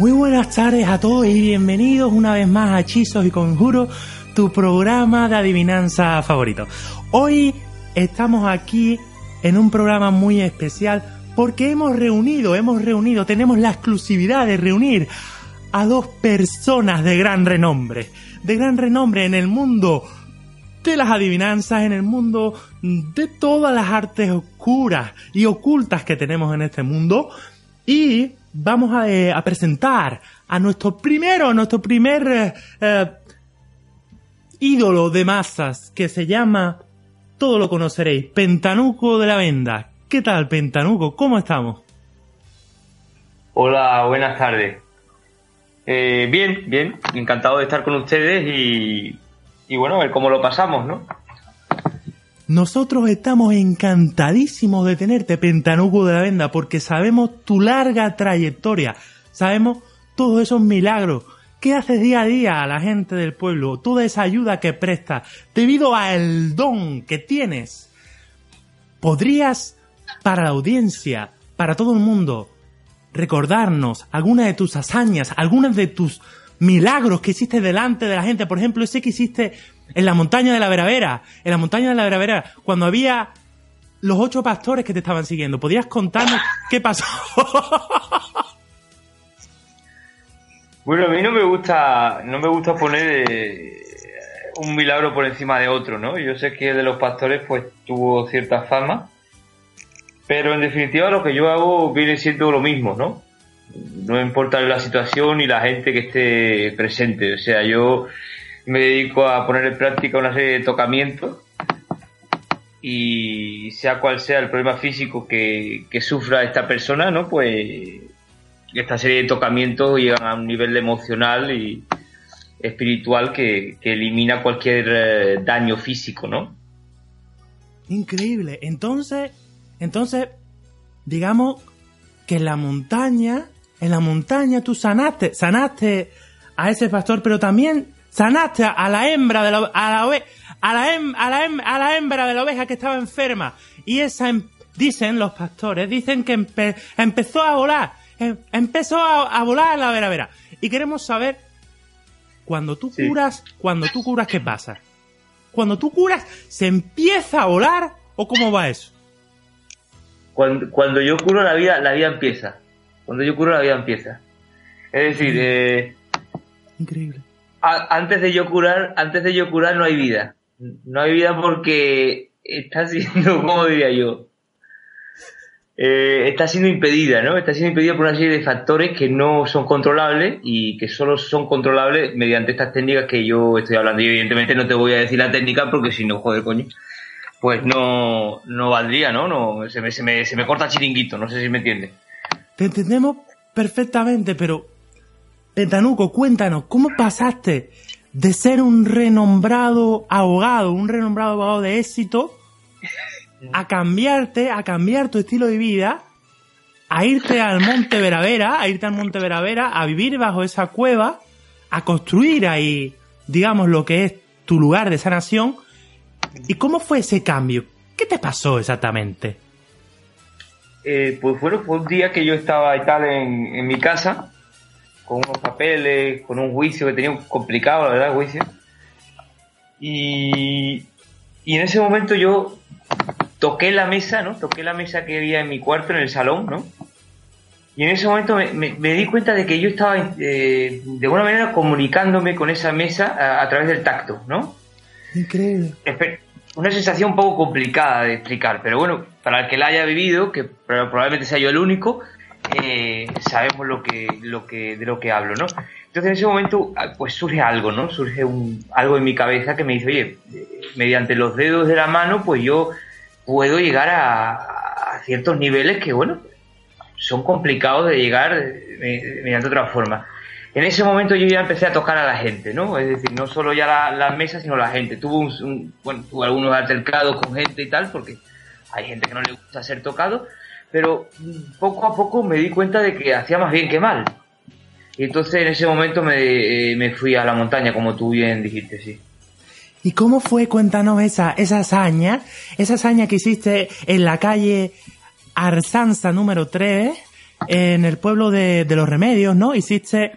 Muy buenas tardes a todos y bienvenidos una vez más a Hechizos y Conjuros, tu programa de adivinanza favorito. Hoy estamos aquí en un programa muy especial porque hemos reunido, hemos reunido, tenemos la exclusividad de reunir a dos personas de gran renombre, de gran renombre en el mundo de las adivinanzas, en el mundo de todas las artes oscuras y ocultas que tenemos en este mundo. Y vamos a, eh, a presentar a nuestro primero, nuestro primer eh, eh, ídolo de masas que se llama, todo lo conoceréis, Pentanuco de la Venda. ¿Qué tal, Pentanuco? ¿Cómo estamos? Hola, buenas tardes. Eh, bien, bien, encantado de estar con ustedes y, y bueno, a ver cómo lo pasamos, ¿no? Nosotros estamos encantadísimos de tenerte, Pentanuco de la Venda, porque sabemos tu larga trayectoria, sabemos todos esos milagros que haces día a día a la gente del pueblo, toda esa ayuda que prestas, debido al don que tienes. ¿Podrías, para la audiencia, para todo el mundo, recordarnos algunas de tus hazañas, algunas de tus milagros que hiciste delante de la gente? Por ejemplo, ese que hiciste en la montaña de la Veravera, en la montaña de la Veravera, cuando había los ocho pastores que te estaban siguiendo. ¿Podrías contarnos qué pasó? Bueno, a mí no me gusta, no me gusta poner eh, un milagro por encima de otro, ¿no? Yo sé que de los pastores pues tuvo cierta fama, pero en definitiva lo que yo hago viene siendo lo mismo, ¿no? No importa la situación ni la gente que esté presente, o sea, yo me dedico a poner en práctica una serie de tocamientos y sea cual sea el problema físico que, que sufra esta persona, ¿no? Pues esta serie de tocamientos llegan a un nivel emocional y espiritual que, que elimina cualquier eh, daño físico, ¿no? Increíble. Entonces, entonces, digamos que en la montaña, en la montaña tú sanaste, sanaste a ese pastor, pero también sanaste a la hembra de la, a la, ove- a la, hem- a la, hem- a la hembra de la oveja que estaba enferma. Y esa, em- dicen los pastores, dicen que empe- empezó a volar, em- empezó a, a volar la vera vera. Y queremos saber, cuando tú Sí. curas, cuando tú curas, ¿qué pasa? Cuando tú curas, ¿se empieza a volar o cómo va eso? Cuando, cuando yo curo la vida, la vida empieza. Cuando yo curo la vida empieza. Es decir, eh, Increíble. Antes de yo curar, antes de yo curar no hay vida. No hay vida porque está siendo, ¿cómo diría yo? Eh, está siendo impedida, ¿no? Está siendo impedida por una serie de factores que no son controlables y que solo son controlables mediante estas técnicas que yo estoy hablando. Y evidentemente no te voy a decir la técnica porque si no, joder, coño, pues no, no valdría, ¿no? no se, me, se, me, se me corta chiringuito, no sé si me entiendes. Te entendemos perfectamente, pero Pentanuco, cuéntanos, ¿cómo pasaste de ser un renombrado abogado, un renombrado abogado de éxito, a cambiarte, a cambiar tu estilo de vida, a irte al Monte Veravera, a irte al Monte Veravera, a vivir bajo esa cueva, a construir ahí, digamos, lo que es tu lugar de sanación? ¿Y cómo fue ese cambio? ¿Qué te pasó exactamente? Eh, pues bueno, fue un día que yo estaba y tal en, en mi casa, con unos papeles, con un juicio que tenía complicado, la verdad, el juicio. Y, y en ese momento yo toqué la mesa, ¿no? Toqué la mesa que había en mi cuarto, en el salón, ¿no? Y en ese momento me, me- me di cuenta de que yo estaba, eh, de alguna manera, comunicándome con esa mesa a, a través del tacto, ¿no? Increíble. Espe- Una sensación un poco complicada de explicar, pero bueno, para el que la haya vivido, que pro- probablemente sea yo el único, eh, sabemos lo que, lo que, de lo que hablo, ¿no? Entonces en ese momento, ah, pues surge algo, ¿no? Surge un, algo en mi cabeza que me dice, oye, mediante los dedos de la mano, pues yo puedo llegar a, a ciertos niveles que, bueno, son complicados de llegar eh, me- mediante otra forma. En ese momento yo ya empecé a tocar a la gente, ¿no? Es decir, no solo ya la- las mesas, sino la gente. Tuve, un, un- bueno, tuve algunos altercados con gente y tal, porque hay gente que no le gusta ser tocado, pero poco a poco me di cuenta de que hacía más bien que mal. Y entonces en ese momento me, eh, me fui a la montaña, como tú bien dijiste, sí. ¿Y cómo fue? Cuéntanos esa, esa hazaña, esa hazaña que hiciste en la calle Arsanza número 3, en el pueblo de, de los remedios, ¿no? Hiciste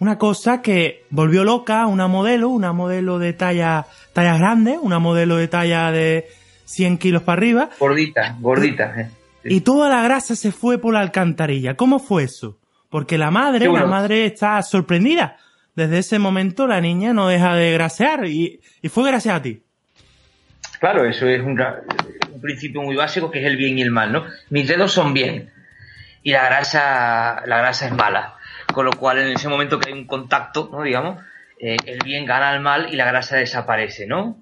una cosa que volvió loca una modelo, una modelo de talla, talla grande, una modelo de talla de 100 kilos para arriba. Gordita, gordita. eh. Y toda la grasa se fue por la alcantarilla. ¿Cómo fue eso? Porque la madre, bueno. la madre está sorprendida. Desde ese momento la niña no deja de grasear y, y fue gracias a ti. Claro, eso es un principio muy básico que es el bien y el mal, ¿no? Mis dedos son bien y la grasa, la grasa es mala. Con lo cual, en ese momento que hay un contacto, ¿no? Digamos, eh, el bien gana al mal y la grasa desaparece, ¿no?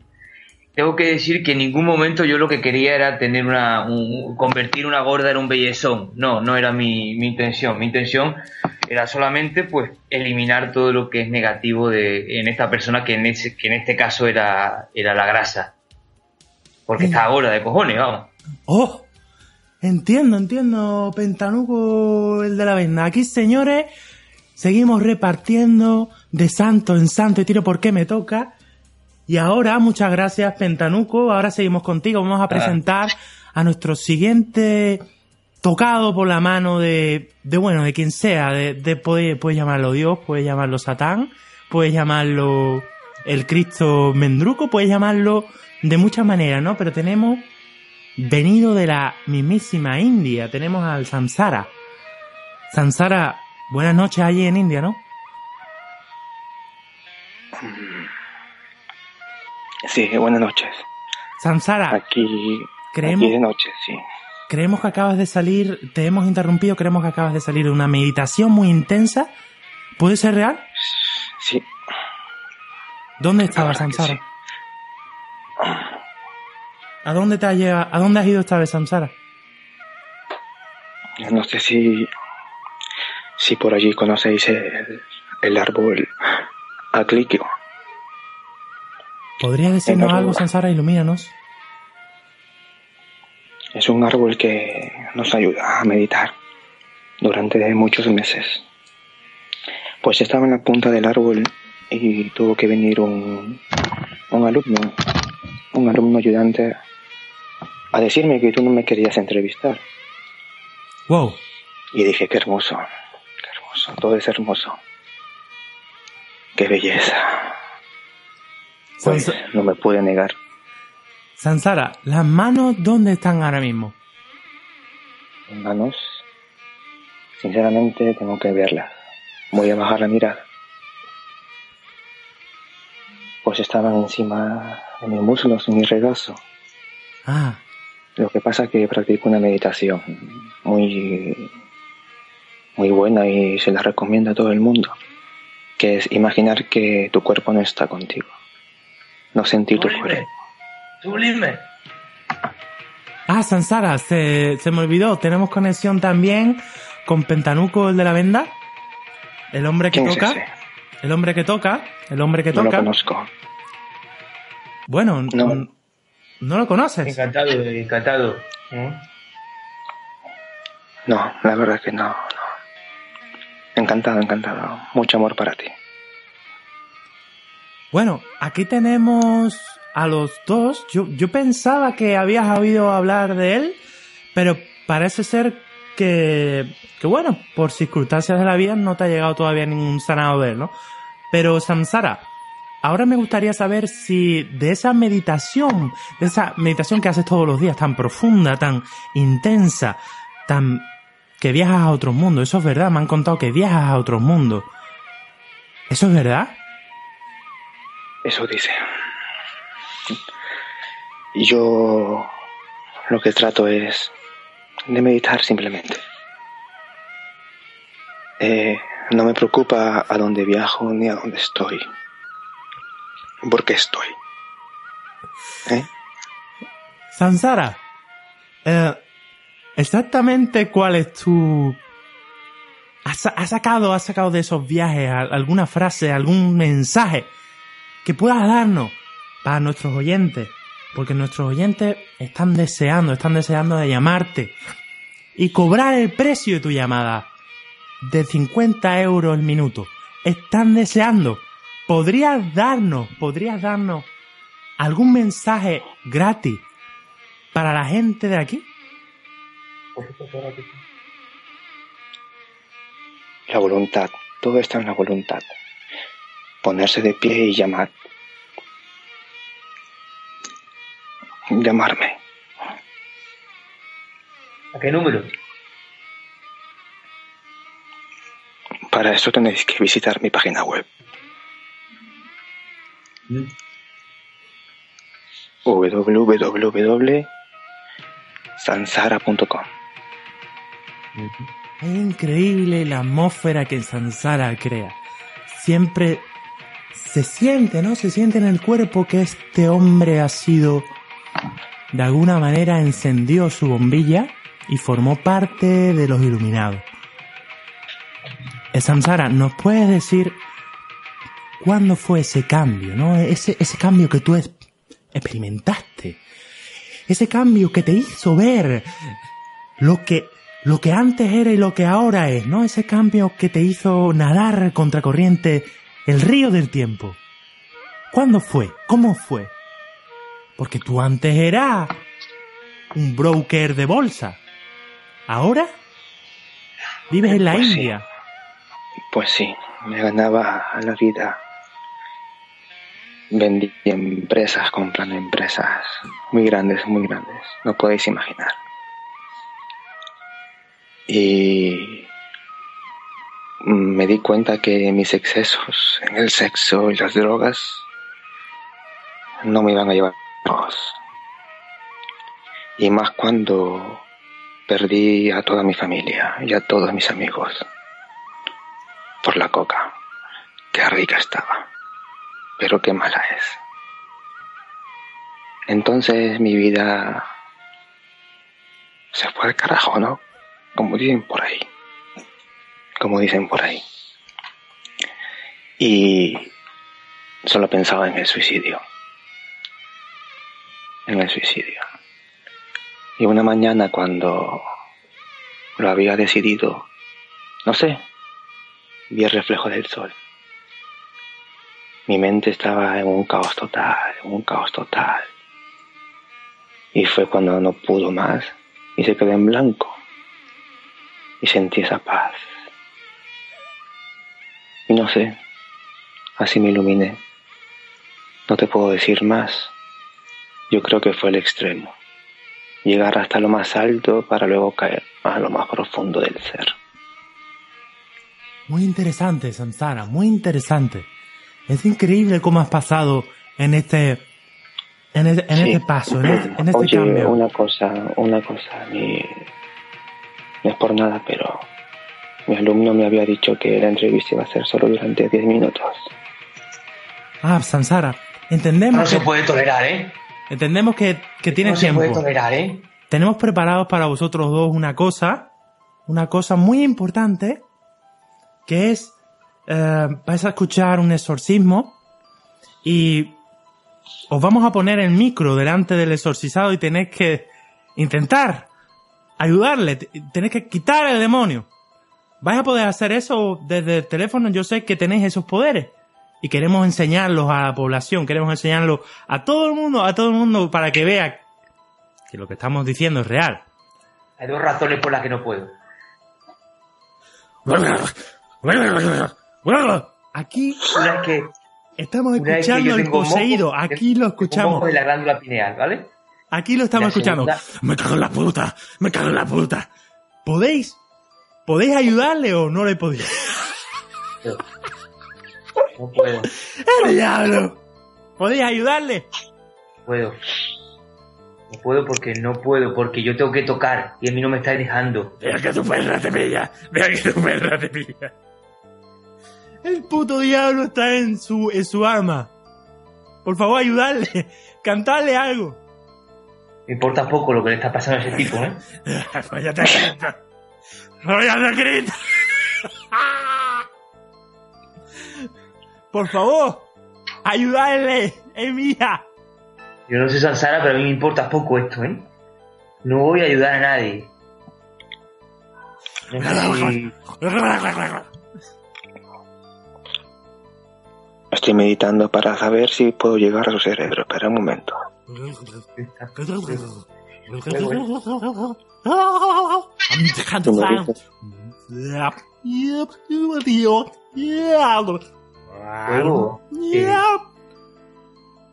Tengo que decir que en ningún momento yo lo que quería era tener una, un- convertir una gorda en un bellezón. No, no era mi, mi intención. Mi intención era solamente, pues, eliminar todo lo que es negativo de, en esta persona que en, ese, que en este caso era, era la grasa. Porque estaba gorda de cojones, vamos. ¡Oh! Entiendo, entiendo, Pentanuco, el de la venda. Aquí, señores, seguimos repartiendo de santo en santo y tiro por qué me toca. Y ahora, muchas gracias, Pentanuco. Ahora seguimos contigo. Vamos a presentar a nuestro siguiente tocado por la mano de, de bueno, de quien sea. De, de puede, puedes llamarlo Dios, puedes llamarlo Satán, puedes llamarlo el Cristo Mendruco, puedes llamarlo de muchas maneras, ¿no? Pero tenemos venido de la mismísima India. Tenemos al Samsara. Samsara, buenas noches allí en India, ¿no? Sí, buenas noches. Samsara, Aquí, creemos, aquí de noche, sí. creemos que acabas de salir, te hemos interrumpido, creemos que acabas de salir de una meditación muy intensa. ¿Puede ser real? Sí, ¿Dónde estabas, Samsara? ¿A dónde te has llevado, a dónde has ido esta vez, Samsara? no sé si, si por allí conocéis el, el árbol acliquio. ¿Podrías decirnos algo, Ruba. Samsara? Ilumínanos. Es un árbol que nos ayuda a meditar durante muchos meses. Pues estaba en la punta del árbol y tuvo que venir un, un alumno, un alumno ayudante, a decirme que tú no me querías entrevistar. Wow. Y dije, qué hermoso, qué hermoso, todo es hermoso. Qué belleza. Pues Samsa- no me pude negar. Sansara, ¿las manos dónde están ahora mismo? Manos, sinceramente tengo que verlas. Voy a bajar la mirada. Pues estaban encima de mis muslos, en mi regazo. Ah, Lo que pasa es que practico una meditación muy, muy buena y se la recomiendo a todo el mundo. Que es imaginar que tu cuerpo no está contigo. No sentir tu Sublime. cuerpo. Sublime. ah, Sansara, se, se me olvidó. Tenemos conexión también con Pentanuco, el de la venda. El hombre que ¿Quién es toca. ese? El hombre que toca. El hombre que No lo toca. conozco. bueno, No. ¿no lo conoces? Encantado, encantado. ¿Eh? No, la verdad que no, no. Encantado, encantado. Mucho amor para ti. Bueno, aquí tenemos a los dos. Yo, yo pensaba que habías oído hablar de él, pero parece ser que, que bueno, por circunstancias de la vida no te ha llegado todavía ningún sanado de él, ¿no? Pero Samsara, ahora me gustaría saber si de esa meditación, de esa meditación que haces todos los días, tan profunda, tan intensa, tan que viajas a otros mundos, eso es verdad, me han contado que viajas a otros mundos. ¿Eso es verdad? Eso dice. Y yo lo que trato es de meditar simplemente. Eh, no me preocupa a dónde viajo ni a dónde estoy. Porque estoy. ¿Eh? Sansara, eh, exactamente cuál es tu... ¿Has, sa- has sacado, has sacado de esos viajes alguna frase, algún mensaje que puedas darnos para nuestros oyentes? Porque nuestros oyentes están deseando, están deseando de llamarte y cobrar el precio de tu llamada de 50 euros el minuto. Están deseando. ¿Podrías darnos, podrías darnos algún mensaje gratis para la gente de aquí? La voluntad, todo está en la voluntad. Ponerse de pie y llamar. Llamarme. ¿A qué número? Para eso tenéis que visitar mi página web. www.sansara.com Es increíble la atmósfera que Sansara crea. Siempre se siente, ¿no? Se siente en el cuerpo que este hombre ha sido, de alguna manera, encendió su bombilla y formó parte de los iluminados. Eh, Samsara, ¿nos puedes decir cuándo fue ese cambio, no? Ese, ese cambio que tú experimentaste. Ese cambio que te hizo ver lo que, lo que antes era y lo que ahora es, ¿no? Ese cambio que te hizo nadar contracorriente el río del tiempo. ¿Cuándo fue? ¿Cómo fue? Porque tú antes eras un broker de bolsa. Ahora vives en la Pues sí. India. Pues sí, me ganaba a la vida. Vendí empresas, comprando empresas muy grandes, muy grandes. No podéis imaginar. Y me di cuenta que mis excesos en el sexo y las drogas no me iban a llevar lejos. Y más cuando perdí a toda mi familia y a todos mis amigos por la coca. Qué rica estaba, pero qué mala es. Entonces mi vida se fue al carajo, ¿no? Como dicen por ahí. Como dicen por ahí. Y solo pensaba en el suicidio. En el suicidio. Y una mañana cuando lo había decidido, no sé, vi el reflejo del sol. Mi mente estaba en un caos total, en un caos total. Y fue cuando no pudo más y se quedó en blanco. Y sentí esa paz. Y no sé, así me iluminé. No te puedo decir más. Yo creo que fue el extremo. Llegar hasta lo más alto para luego caer a lo más profundo del ser. Muy interesante, Samsara, muy interesante. Es increíble cómo has pasado en este, en este, en Sí. este paso, en este, en este Oye, cambio. una cosa, una cosa, mi- no es por nada, pero mi alumno me había dicho que la entrevista iba a ser solo durante 10 minutos. Ah, Samsara, No entendemos se que, puede tolerar, ¿eh? entendemos que, que No tienes se tiempo. puede tolerar, ¿eh? Tenemos preparados para vosotros dos una cosa, una cosa muy importante, que es, eh, vais a escuchar un exorcismo y os vamos a poner el micro delante del exorcizado y tenéis que intentar ayudarle, tenéis que quitar el demonio. Vais a poder hacer eso desde el teléfono, yo sé que tenéis esos poderes y queremos enseñarlos a la población, queremos enseñarlos a todo el mundo, a todo el mundo para que vea que lo que estamos diciendo es real. Hay dos razones por las que no puedo. Aquí Una es que, estamos escuchando tengo poseído, moco, aquí lo escuchamos, de la glándula pineal, ¿vale? aquí lo estamos escuchando. segunda- Me cago en la puta, me cago en la puta. ¿Podéis? ¿Podéis ayudarle o no le podéis? No puedo, ¡El diablo! ¿Podéis ayudarle? no puedo. No puedo porque no puedo, porque yo tengo que tocar y a mí no me está dejando. Vea que tu perra te pilla, vea que tu perra te pilla. El puto diablo está en su, en su arma. Por favor, ayudarle, cantarle algo. Me importa poco lo que le está pasando a ese tipo, ¿eh? Váyate a Cristo. Váyate a Cristo. Por favor, ayudarle, es mía. Yo no sé Sansara, pero a mí me importa poco esto, ¿eh? No voy a ayudar a nadie. No sé Estoy meditando para saber si puedo llegar a su cerebro. Espera un momento. I'm Luego, eh,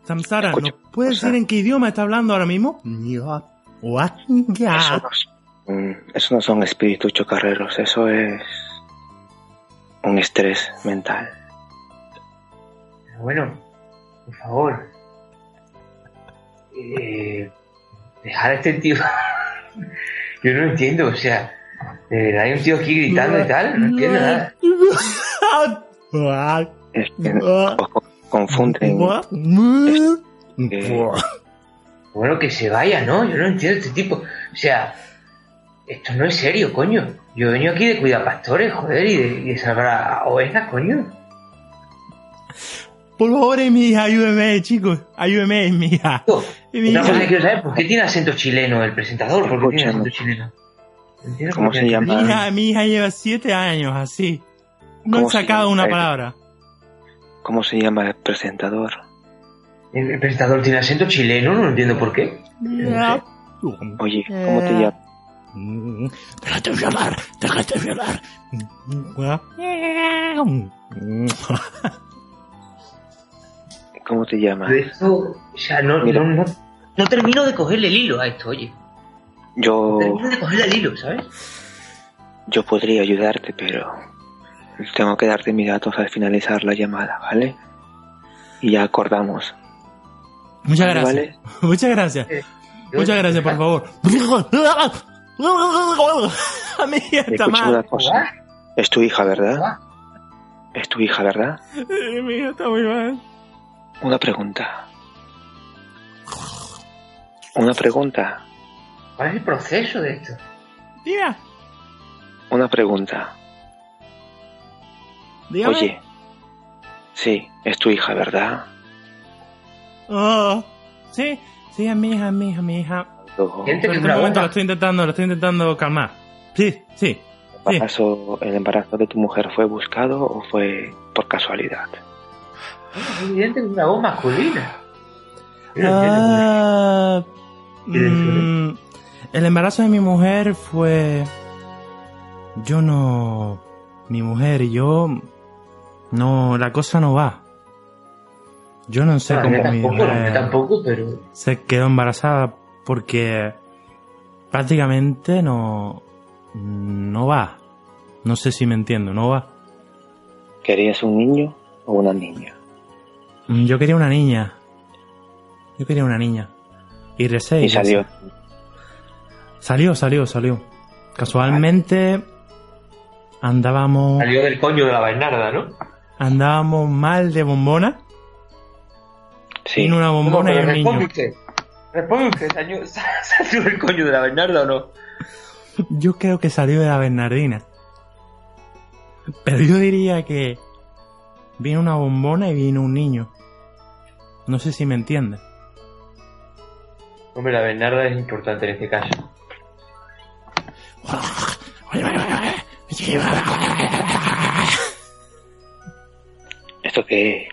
Samsara, ¿nos Escucha, puedes o sea- decir en qué idioma está hablando ahora mismo? Eso no, son- mm, eso no son espíritus chocarreros, eso es un estrés mental. bueno, por favor. Eh, dejar a este tío. Yo no entiendo, o sea, de verdad hay un tío aquí gritando y tal, no entiendo nada. Es que os co- confunden. eh, Bueno, que se vaya, ¿no? Yo no entiendo este tipo. O sea, esto no es serio, coño. Yo he venido aquí de cuidar pastores, joder, y de, y de salvar a ovejas, coño. Por favor, eh, mi hija, ayúdeme, chicos. Ayúdeme, mi hija. Eh, mi Otra cosa que quiero saber, ¿por qué tiene acento chileno el presentador? ¿Por qué tiene acento chileno? ¿Cómo se Mi llama? hija, mi hija lleva siete años así. No han ¿Cómo se sacado una Eh, palabra. ¿Cómo se llama el presentador? El, el presentador tiene acento chileno, no entiendo por qué. Oye, ¿cómo te Eh. llamas? Déjate violar, déjate violar. ¿Cómo te llamas? Pero esto, sea, no, Mira. no, no, no termino de cogerle el hilo a esto, oye. No Yo, termino de cogerle el hilo, ¿sabes? yo podría ayudarte, pero tengo que darte mis datos al finalizar la llamada, ¿vale? Y ya acordamos. Muchas gracias. ¿Vale? Muchas gracias. Eh, Yo- Muchas gracias, por favor. A mí está una mal. Es tu hija, ¿verdad? Es tu hija, ¿verdad? Mi hija está muy mal. Una pregunta. Una pregunta. ¿Cuál es el proceso de esto? Tía, Una pregunta. dígame. Oye. Sí, es tu hija, ¿verdad? Oh, sí, sí, es mi hija, es mi hija, mi hija. Pero una momento lo estoy intentando, lo estoy intentando calmar. Sí, sí. ¿el embarazo, ¿El embarazo de tu mujer fue buscado o fue por casualidad? Es evidente que es una voz masculina. Ah, mm, el embarazo de mi mujer fue. Yo no. Mi mujer y yo. No, la cosa no va. Yo no sé No, cómo mi tampoco, mujer tampoco, pero se quedó embarazada porque prácticamente no. No va. No sé si me entiendo, no va. ¿Querías un niño o una niña? Mm, Yo quería una niña. Yo quería una niña. Y recé. Y salió. Salió, salió, salió. Casualmente andábamos salió del coño de la Bernarda, ¿no? andábamos mal de bombona. Sí. Vino una bombona y pero un responde niño. usted. Responde usted, ¿salió, ¿salió del coño de la Bernarda o no? Yo creo que salió de la Bernardina. Pero yo diría que vino una bombona y vino un niño. No sé si me entiende. Hombre, la Bernarda es importante en este caso. ¿Esto qué es?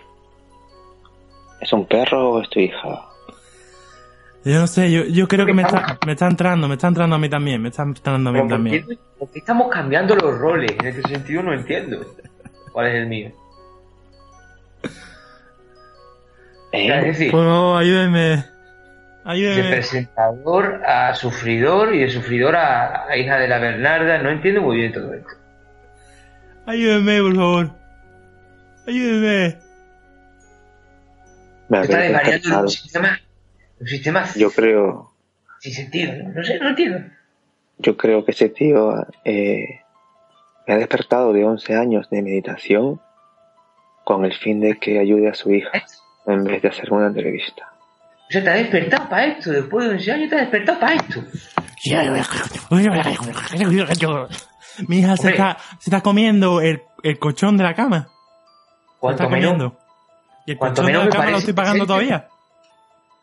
¿Es un perro o es tu hija? Yo no sé, yo, yo creo que me está, me está entrando, me está entrando a mí también, me está entrando a mí Pero ¿por también. qué, por qué estamos cambiando los roles? En este sentido no entiendo. ¿Cuál es el mío? ¿Eh? decir, Por favor, ayúdeme. de Ayúdeme. presentador a sufridor y de sufridor a, a hija de la Bernarda. No entiendo muy bien todo esto. Ayúdeme, por favor. Ayúdeme. Me Está desvariando un sistema, un sistema Yo creo, sin sentido. ¿no? No sé, no entiendo. yo creo que ese tío eh, me ha despertado de 11 años de meditación con el fin de que ayude a su hija en vez de hacer una entrevista. O sea, te has despertado para esto. Después de 11 años te has despertado para esto. Mi hija se está, se está comiendo el, el colchón de la cama. Está menos comiendo. Y el colchón de menos la me cama lo estoy pagando decente. todavía.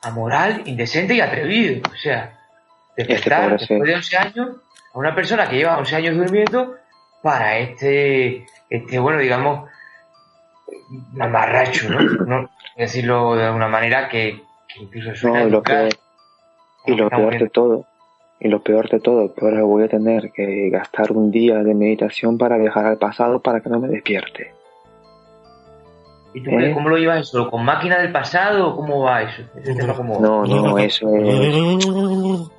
amoral, indecente y atrevido. O sea, despertar después de 11 años a una persona que lleva 11 años durmiendo para este, este bueno, digamos, mamarracho, ¿no? no decirlo de una manera que, que incluso suena No, y lo peor, y lo peor de todo, Y lo peor de todo, que ahora voy a tener que gastar un día de meditación para viajar al pasado para que no me despierte. ¿Y tú? ¿Eh? cómo lo llevas eso? ¿Con máquina del pasado o cómo va eso? Ese tema cómo va? No, no, eso es,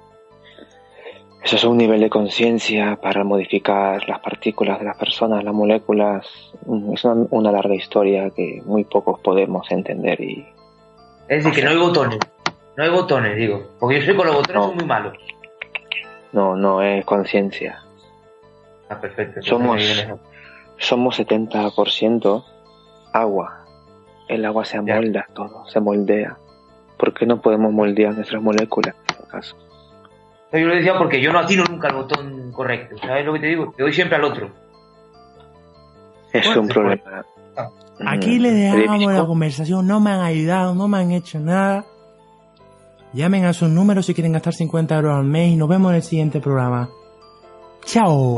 eso es un nivel de conciencia para modificar las partículas de las personas, las moléculas. Mm, Es una, una larga historia que muy pocos podemos entender y Es decir, que no hay botones. No hay botones, digo. Porque yo soy con los botones No. soy muy malo. no, no es conciencia. Ah, perfecto. Somos-. Somos 70% agua. El agua se amolda todo, se moldea. ¿Por qué no podemos moldear nuestras moléculas? en este caso? Yo lo decía porque yo no atino nunca al botón correcto. ¿Sabes lo que te digo? Te doy siempre al otro. Es un problema. Aquí mm, le dejamos la conversación, no me han ayudado, no me han hecho nada. Llamen a sus números si quieren gastar 50 euros al mes y nos vemos en el siguiente programa. Chao.